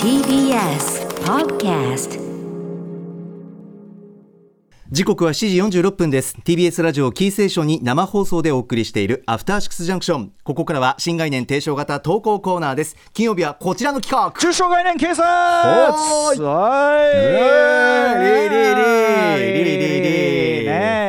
TBS Podcast 時刻は7時46分です。TBS ラジオキーステーションに生放送でお送りしているアフターシックスジャンクションここからは新概念提唱型投稿コーナーです。金曜日はこちらの企画。中小概念警察おーい。はい。リリリリリリリ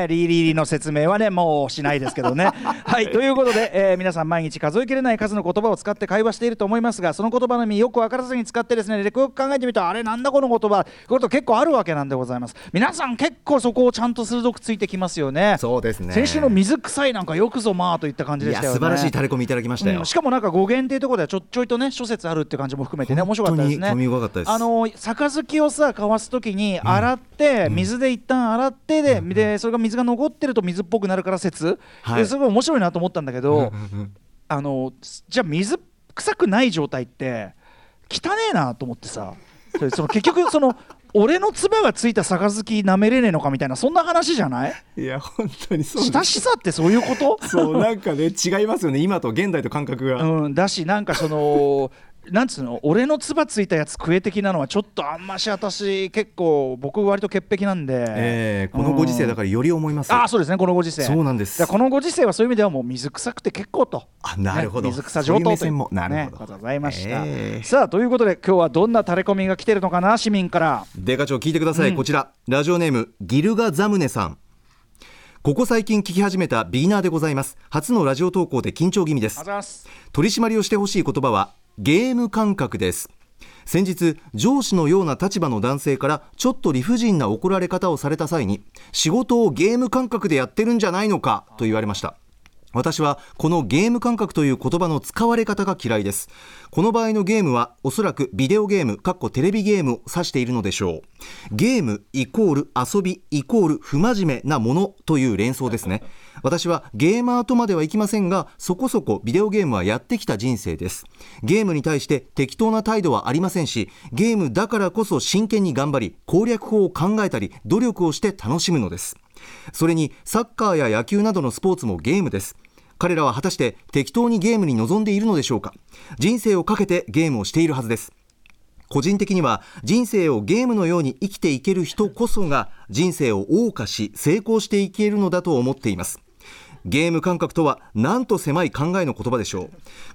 ねリリリの説明はねもうしないですけどね。はいということで、えー皆さん毎日数えきれない数の言葉を使って会話していると思いますがその言葉の意味よく分からずに使ってですねよく考えてみるとあれなんだこの言葉こと結構あるわけなんでございます。皆さん結構そこをちゃんと鋭くついてきますよね。そうですね。先週の水臭いなんかよくぞまあといった感じでしたよね。素晴らしいタレコミいただきましたよ、うんしかもなんか語源っていうところではちょちょいとね諸説あるって感じも含めてね面白かったですね。本当に興味深かったです。あの杯をさ交わすときに洗って、水で一旦洗ってで,、でそれが水が残ってると水っぽくなるから説、はい。ですごい面白いなと思ったんだけど、あのじゃあ水臭くない状態って汚ねえなと思ってさ。その結局その俺の唾がついた杯舐めれねえのかみたいなそんな話じゃない？いや本当にそう親しさってそういうこと？そうなんかね違いますよね。今と現代と感覚が、うん、だしなんかそのなんつうの俺の唾ついたやつ食え的なのはちょっとあんまし私結構僕割と潔癖なんで、えーこのご時世だからより思います、ああそうですねこのご時世。そうなんです。このご時世はそういう意味ではもう水臭くて結構と。あなるほど。ね水草上等というなるほど。ねことでございました、えーさあということで今日はどんなタレコミが来てるのかな市民から。デカ長聞いてください、こちら。ラジオネームギルガザムネさん。ここ最近聞き始めたビギナーでございます。初のラジオ投稿で緊張気味です。取り締まりをしてほしい言葉はゲーム感覚です。先日上司のような立場の男性からちょっと理不尽な怒られ方をされた際に仕事をゲーム感覚でやってるんじゃないのかと言われました。私はこのゲーム感覚という言葉の使われ方が嫌いです。この場合のゲームはおそらくビデオゲームかっこテレビゲームを指しているのでしょう。ゲームイコール遊びイコール不真面目なものという連想ですね。私はゲーマーとまではいきませんがそこそこビデオゲームはやってきた人生です。ゲームに対して適当な態度はありませんしゲームだからこそ真剣に頑張り攻略法を考えたり努力をして楽しむのです。それにサッカーや野球などのスポーツもゲームです。彼らは果たして適当にゲームに臨んでいるのでしょうか？人生をかけてゲームをしているはずです。個人的には人生をゲームのように生きていける人こそが人生を謳歌し成功していけるのだと思っています。ゲーム感覚とはなんと狭い考えの言葉でしょう。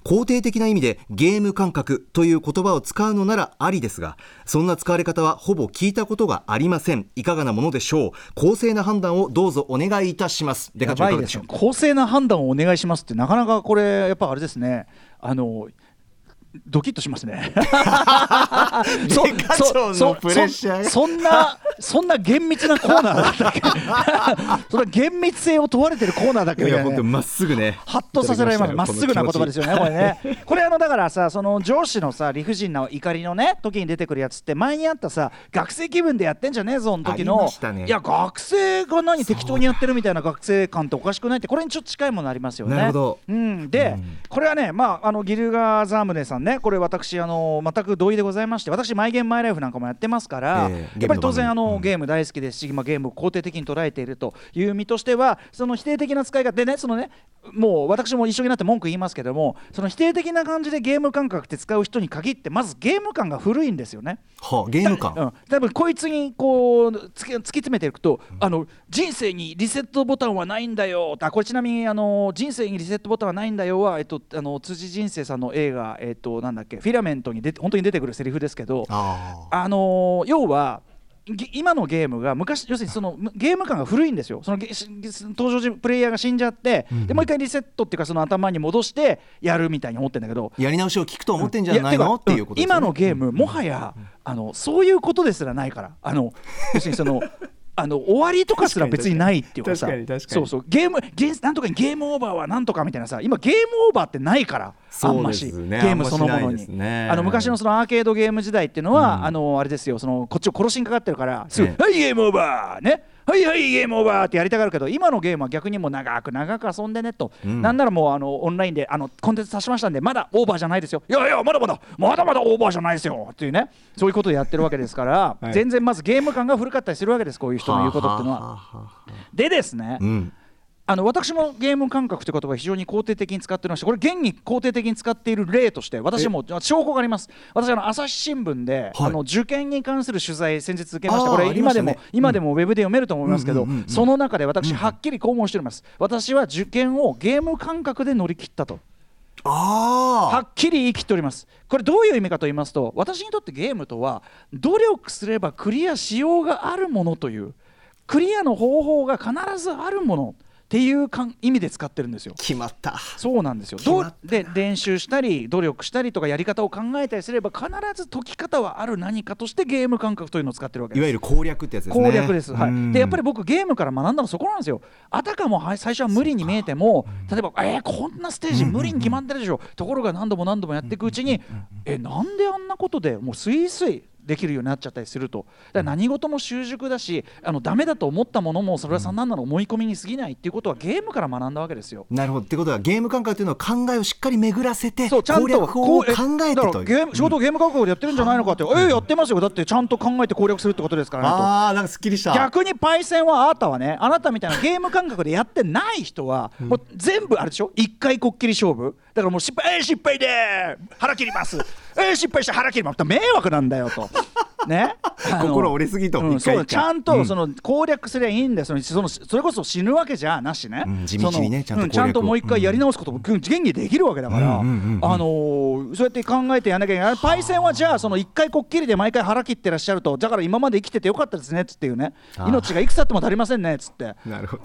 肯定的な意味でゲーム感覚という言葉を使うのならありですがそんな使われ方はほぼ聞いたことがありません。いかがなものでしょう。公正な判断をどうぞお願いいたします。デカやばいで長いかがでしょう。公正な判断をお願いしますってなかなかこれやっぱあれですね。あのドキッとしますね。そデカ長のプレッシャーが。そそんなそんな厳密なコーナーだったっけ。それは厳密性を問われてるコーナーだっけ。いみたいなねまっすぐね。ハッとさせられます。まっすぐな言葉ですよね、これね。これあのだからさ、その上司のさ理不尽な怒りのね時に出てくるやつって前にあったさ学生気分でやってんじゃねえぞの時の。ね。いや学生が何適当にやってるみたいな学生感っておかしくないってこれにちょっと近いものありますよね。なるほど。うん、で、これはねまああのギルガーザームネさんねこれ私あの全く同意でございまして私マイゲームマイライフなんかもやってますから、ええやっぱり当然あの、ゲームの番組うん。ゲーム大好きですし、まあ、ゲームを肯定的に捉えているという身としてはその否定的な使い方でねそのねもう私も一緒になって文句言いますけどもその否定的な感じでゲーム感覚って使う人に限ってまずゲーム感が古いんですよね。はあゲーム感？うん、多分こいつにこう突き突き詰めていくと、あの人生にリセットボタンはないんだよ。あこれちなみにあの人生にリセットボタンはないんだよは、えっと、あの辻人生さんの映画、えっと、なんだっけフィラメントに出て本当に出てくるセリフですけどああの要はぎ今のゲームが昔要するにそのむゲーム感が古いんですよ。その登場人プレイヤーが死んじゃって、でもう一回リセットっていうかその頭に戻してやるみたいに思ってんだけど。やり直しを聞くと思ってんじゃないの？やっていうことね。今のゲームもはやあのそういうことですらないから。あの要するにそのあの終わりとかすら別にないっていうかさ。そうそう。ゲームゲーなんとかにゲームオーバーはなんとかみたいなさ今ゲームオーバーってないからあんまし、ね。ゲームそのものに。ねあの昔のそのアーケードゲーム時代っていうのは、うん。あのあれですよそのこっちを殺しにかかってるからすぐえ「はいゲームオーバー!」ねはいはいゲームオーバーってやりたがるけど今のゲームは逆にもう長く長く遊んでねと、うん。なんならもうあのオンラインであのコンテンツ足しましたんでまだオーバーじゃないですよ。いやいやまだまだまだまだオーバーじゃないですよ。っていうねそういうことでやってるわけですから、はい。全然まずゲーム感が古かったりするわけですこういう人の言うことっていうのは。はははは。でですね、うんあの私もゲーム感覚という言葉を非常に肯定的に使っておりましてこれ現に肯定的に使っている例として私も証拠があります。私あの朝日新聞で、はい。あの受験に関する取材先日受けました。これ今でも、今でもウェブで読めると思いますけど、うんうんうんうん。その中で私はっきりこう申しております。私は受験をゲーム感覚で乗り切ったと。はあっきり言い切っております。これどういう意味かと言いますと私にとってゲームとは努力すればクリアしようがあるものというクリアの方法が必ずあるものっていうかん意味で使ってるんですよ。決まった。そうなんですよ。どうで練習したり努力したりとかやり方を考えたりすれば必ず解き方はある何かとしてゲーム感覚というのを使ってるわけです。いわゆる攻略ってやつですね。攻略です、はうん。い、でやっぱり僕ゲームから学んだのそこなんですよ。あたかもはい最初は無理に見えても例えばえー、こんなステージ無理に決まってるでしょ、ところが何度も何度もやっていくうちに、えなんであんなことでもうスイスイできるようになっちゃったりすると。だから何事も習熟だしあのダメだと思ったものもそれは何なの思い込みに過ぎないっていうことはゲームから学んだわけですよ。なるほど。ってことはゲーム感覚というのは考えをしっかり巡らせてそうちゃんと攻略法を考えてという。ゲーム仕事をゲーム感覚でやってるんじゃないのかって、えーやってますよ。だってちゃんと考えて攻略するってことですからねと。ああなんかすっきりした。逆にパイセンはあなたはねあなたみたいなゲーム感覚でやってない人は、もう全部あれでしょ？一回こっきり勝負。だからもう失敗えー失敗でー。腹切ります。えー失敗して腹切ります迷惑なんだよと。ね、心折れすぎとうんそうちゃんとその攻略すればいいんだよ。そのそのそれこそ死ぬわけじゃなしね、うん地道にねちゃんとうんちゃんともう一回やり直すことも現にできるわけだから、あのーそうやって考えてやんなきゃいけない。パイセンはじゃあその一回こっきりで毎回腹切ってらっしゃるとだから今まで生きててよかったですねっつっていうね。命がいくつあっても足りませんねっつって。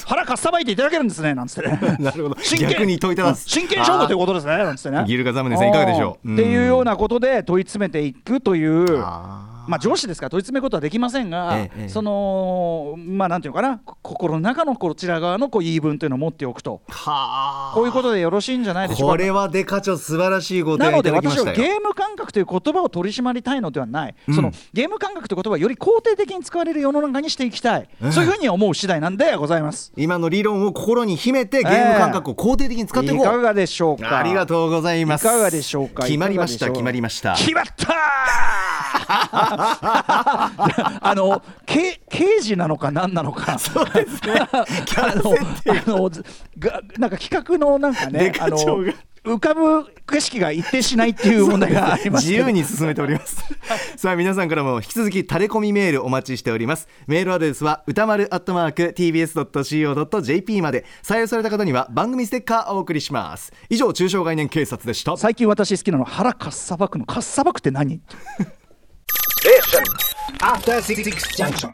腹かっさばいていただけるんですねなんつってね。なるほど。真剣。逆に問いただす。うん真剣勝負ということですねなんつってね。ギルガザムネさんいかがでしょう？うん。っていうようなことで問い詰めていくというあーまあ上司ですから問い詰めることはできませんが、ええええ。そのまあなんていうのかなこ心の中のこちら側のこう言い分というのを持っておくと。はあ。こういうことでよろしいんじゃないでしょうか。これはデカチョ素晴らしいご提なので案いただきま私はしたよゲーム感覚という言葉を取り締まりたいのではない、うん。そのゲーム感覚という言葉をより肯定的に使われる世の中にしていきたい、ええそういうふうに思う次第なんでございます。今の理論を心に秘めてゲーム感覚を肯定的に使っていこう、いかがでしょうか。ありがとうございます。いかがでしょうか決まりました決まりました。決まったー！あのけ刑事なのか何なのかそうですねあのあのずがなんか企画のなんかねあの浮かぶ景色が一定しないっていう問題があります自由に進めております。さあ皆さんからも引き続きタレコミメールお待ちしております。メールアドレスは歌丸アットマーク tbs.co.jp まで。採用された方には番組ステッカーお送りします。以上中小概念警察でした。最近私好きなの腹かっさばくの。かっさばくって何？After Six Junction.